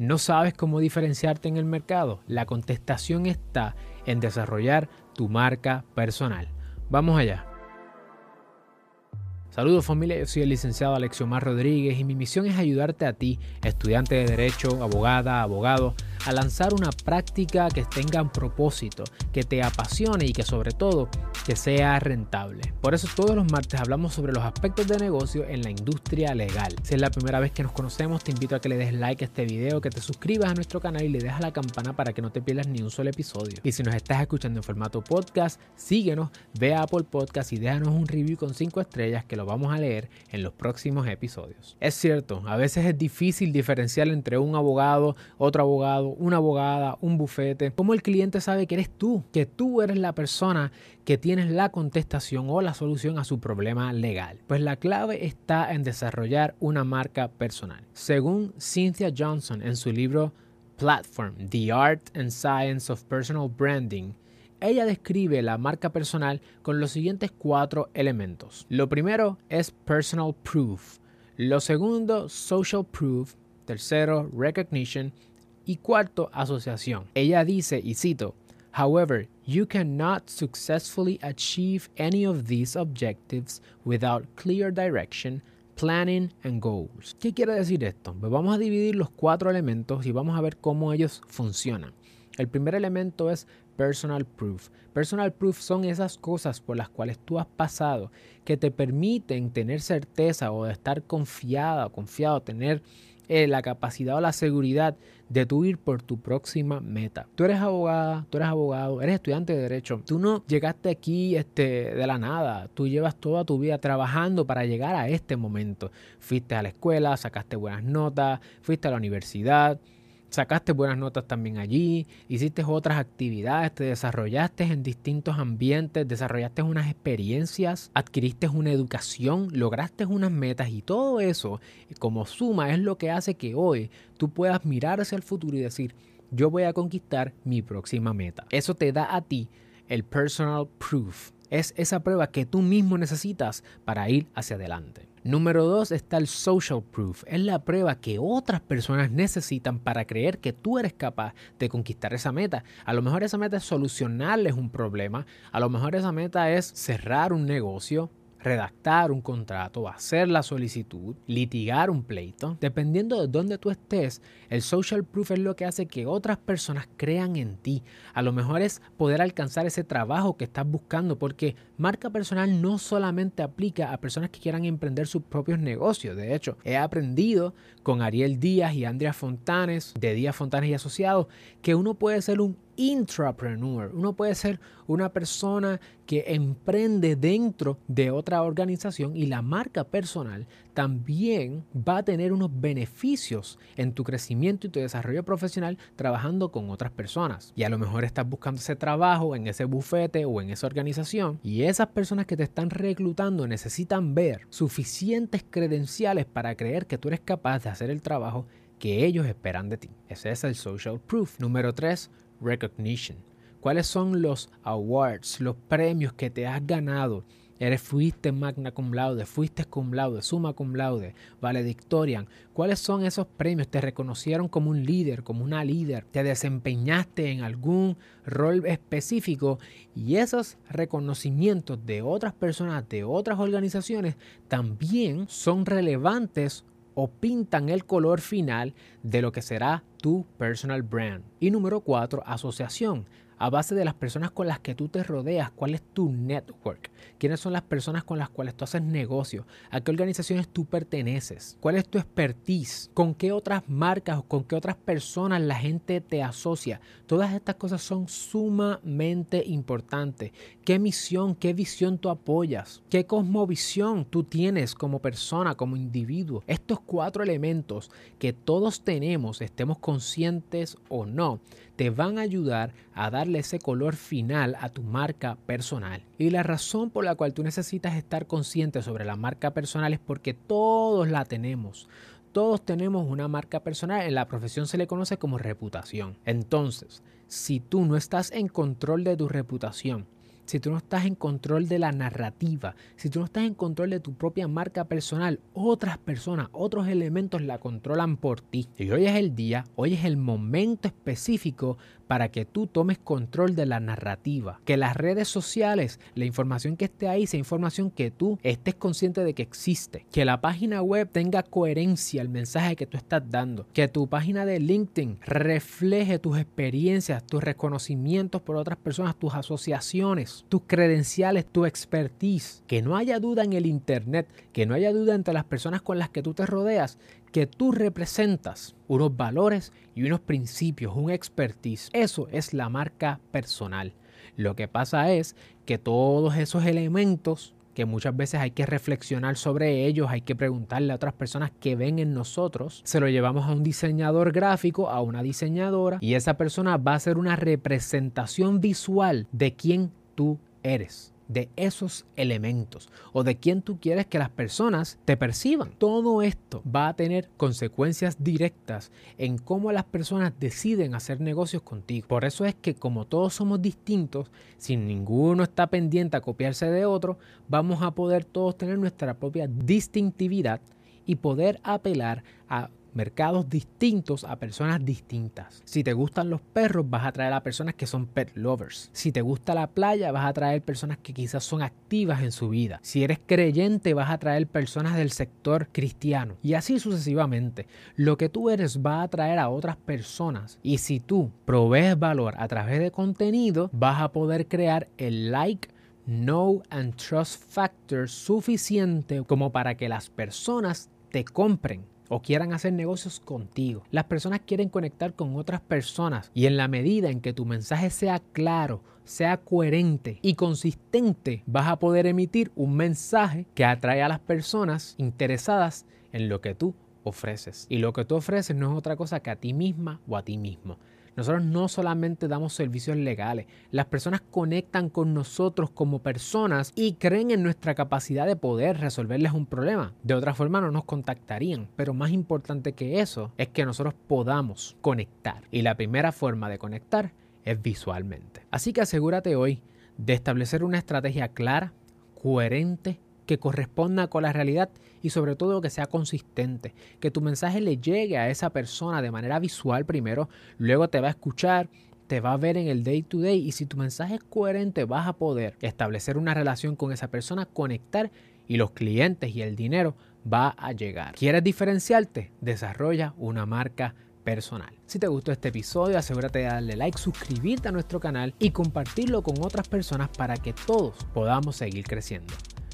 ¿No sabes cómo diferenciarte en el mercado? La contestación está en desarrollar tu marca personal. Vamos allá. Saludos familia, yo soy el licenciado Alexiomar Rodríguez y mi misión es ayudarte a ti, estudiante de derecho, abogada, abogado, a lanzar una práctica que tenga un propósito, que te apasione y que sobre todo que sea rentable. Por eso todos los martes hablamos sobre los aspectos de negocio en la industria legal. Si es la primera vez que nos conocemos, te invito a que le des like a este video, que te suscribas a nuestro canal y le des a la campana para que no te pierdas ni un solo episodio. Y si nos estás escuchando en formato podcast, síguenos, ve a Apple Podcast y déjanos un review con 5 estrellas que lo vamos a leer en los próximos episodios. Es cierto, a veces es difícil diferenciar entre un abogado, otro abogado, una abogada, un bufete. ¿Cómo el cliente sabe que eres tú? Que tú eres la persona que tienes la contestación o la solución a su problema legal. Pues la clave está en desarrollar una marca personal. Según Cynthia Johnson en su libro Platform, The Art and Science of Personal Branding, ella describe la marca personal con los siguientes cuatro elementos. Lo primero es personal proof. Lo segundo, social proof. Tercero, recognition. Y cuarto, asociación. Ella dice, y cito, However, you cannot successfully achieve any of these objectives without clear direction, planning and goals. ¿Qué quiere decir esto? Pues vamos a dividir los cuatro elementos y vamos a ver cómo ellos funcionan. El primer elemento es personal proof. Personal proof son esas cosas por las cuales tú has pasado que te permiten tener certeza o estar confiada o confiado, tener eh, la capacidad o la seguridad de tú ir por tu próxima meta. Tú eres abogada, tú eres abogado, eres estudiante de derecho. Tú no llegaste aquí este, de la nada. Tú llevas toda tu vida trabajando para llegar a este momento. Fuiste a la escuela, sacaste buenas notas, fuiste a la universidad sacaste buenas notas también allí, hiciste otras actividades, te desarrollaste en distintos ambientes, desarrollaste unas experiencias, adquiriste una educación, lograste unas metas y todo eso como suma es lo que hace que hoy tú puedas mirar hacia el futuro y decir, yo voy a conquistar mi próxima meta. Eso te da a ti el personal proof. Es esa prueba que tú mismo necesitas para ir hacia adelante. Número dos está el social proof. Es la prueba que otras personas necesitan para creer que tú eres capaz de conquistar esa meta. A lo mejor esa meta es solucionarles un problema. A lo mejor esa meta es cerrar un negocio redactar un contrato, hacer la solicitud, litigar un pleito. Dependiendo de dónde tú estés, el social proof es lo que hace que otras personas crean en ti. A lo mejor es poder alcanzar ese trabajo que estás buscando, porque marca personal no solamente aplica a personas que quieran emprender sus propios negocios. De hecho, he aprendido con Ariel Díaz y Andrea Fontanes de Díaz Fontanes y Asociados que uno puede ser un intrapreneur. Uno puede ser una persona que emprende dentro de otra organización y la marca personal también va a tener unos beneficios en tu crecimiento y tu desarrollo profesional trabajando con otras personas. Y a lo mejor estás buscando ese trabajo en ese bufete o en esa organización y esas personas que te están reclutando necesitan ver suficientes credenciales para creer que tú eres capaz de hacer el trabajo que ellos esperan de ti. Ese es el social proof. Número 3, recognition. ¿Cuáles son los awards, los premios que te has ganado? Eres, fuiste magna cum laude, fuiste cum laude, summa cum laude, valedictorian. ¿Cuáles son esos premios? ¿Te reconocieron como un líder, como una líder? ¿Te desempeñaste en algún rol específico? Y esos reconocimientos de otras personas, de otras organizaciones, también son relevantes o pintan el color final de lo que será tu personal brand. Y número cuatro, asociación a base de las personas con las que tú te rodeas, cuál es tu network, quiénes son las personas con las cuales tú haces negocio, a qué organizaciones tú perteneces, cuál es tu expertise, con qué otras marcas o con qué otras personas la gente te asocia. Todas estas cosas son sumamente importantes. ¿Qué misión, qué visión tú apoyas? ¿Qué cosmovisión tú tienes como persona, como individuo? Estos cuatro elementos que todos tenemos, estemos conscientes o no, te van a ayudar a darle ese color final a tu marca personal. Y la razón por la cual tú necesitas estar consciente sobre la marca personal es porque todos la tenemos. Todos tenemos una marca personal, en la profesión se le conoce como reputación. Entonces, si tú no estás en control de tu reputación, si tú no estás en control de la narrativa, si tú no estás en control de tu propia marca personal, otras personas, otros elementos la controlan por ti. Y hoy es el día, hoy es el momento específico para que tú tomes control de la narrativa. Que las redes sociales, la información que esté ahí, sea información que tú estés consciente de que existe. Que la página web tenga coherencia al mensaje que tú estás dando. Que tu página de LinkedIn refleje tus experiencias, tus reconocimientos por otras personas, tus asociaciones, tus credenciales, tu expertise. Que no haya duda en el Internet, que no haya duda entre las personas con las que tú te rodeas que tú representas unos valores y unos principios, un expertise. Eso es la marca personal. Lo que pasa es que todos esos elementos que muchas veces hay que reflexionar sobre ellos, hay que preguntarle a otras personas que ven en nosotros, se lo llevamos a un diseñador gráfico, a una diseñadora, y esa persona va a hacer una representación visual de quién tú eres de esos elementos o de quién tú quieres que las personas te perciban. Todo esto va a tener consecuencias directas en cómo las personas deciden hacer negocios contigo. Por eso es que como todos somos distintos, si ninguno está pendiente a copiarse de otro, vamos a poder todos tener nuestra propia distintividad y poder apelar a mercados distintos a personas distintas. Si te gustan los perros, vas a traer a personas que son pet lovers. Si te gusta la playa, vas a traer personas que quizás son activas en su vida. Si eres creyente, vas a traer personas del sector cristiano. Y así sucesivamente. Lo que tú eres va a atraer a otras personas. Y si tú provees valor a través de contenido, vas a poder crear el like know and trust factor suficiente como para que las personas te compren o quieran hacer negocios contigo. Las personas quieren conectar con otras personas y en la medida en que tu mensaje sea claro, sea coherente y consistente, vas a poder emitir un mensaje que atrae a las personas interesadas en lo que tú ofreces. Y lo que tú ofreces no es otra cosa que a ti misma o a ti mismo. Nosotros no solamente damos servicios legales, las personas conectan con nosotros como personas y creen en nuestra capacidad de poder resolverles un problema. De otra forma no nos contactarían, pero más importante que eso es que nosotros podamos conectar. Y la primera forma de conectar es visualmente. Así que asegúrate hoy de establecer una estrategia clara, coherente que corresponda con la realidad y sobre todo que sea consistente, que tu mensaje le llegue a esa persona de manera visual primero, luego te va a escuchar, te va a ver en el day to day y si tu mensaje es coherente vas a poder establecer una relación con esa persona, conectar y los clientes y el dinero va a llegar. ¿Quieres diferenciarte? Desarrolla una marca personal. Si te gustó este episodio, asegúrate de darle like, suscribirte a nuestro canal y compartirlo con otras personas para que todos podamos seguir creciendo.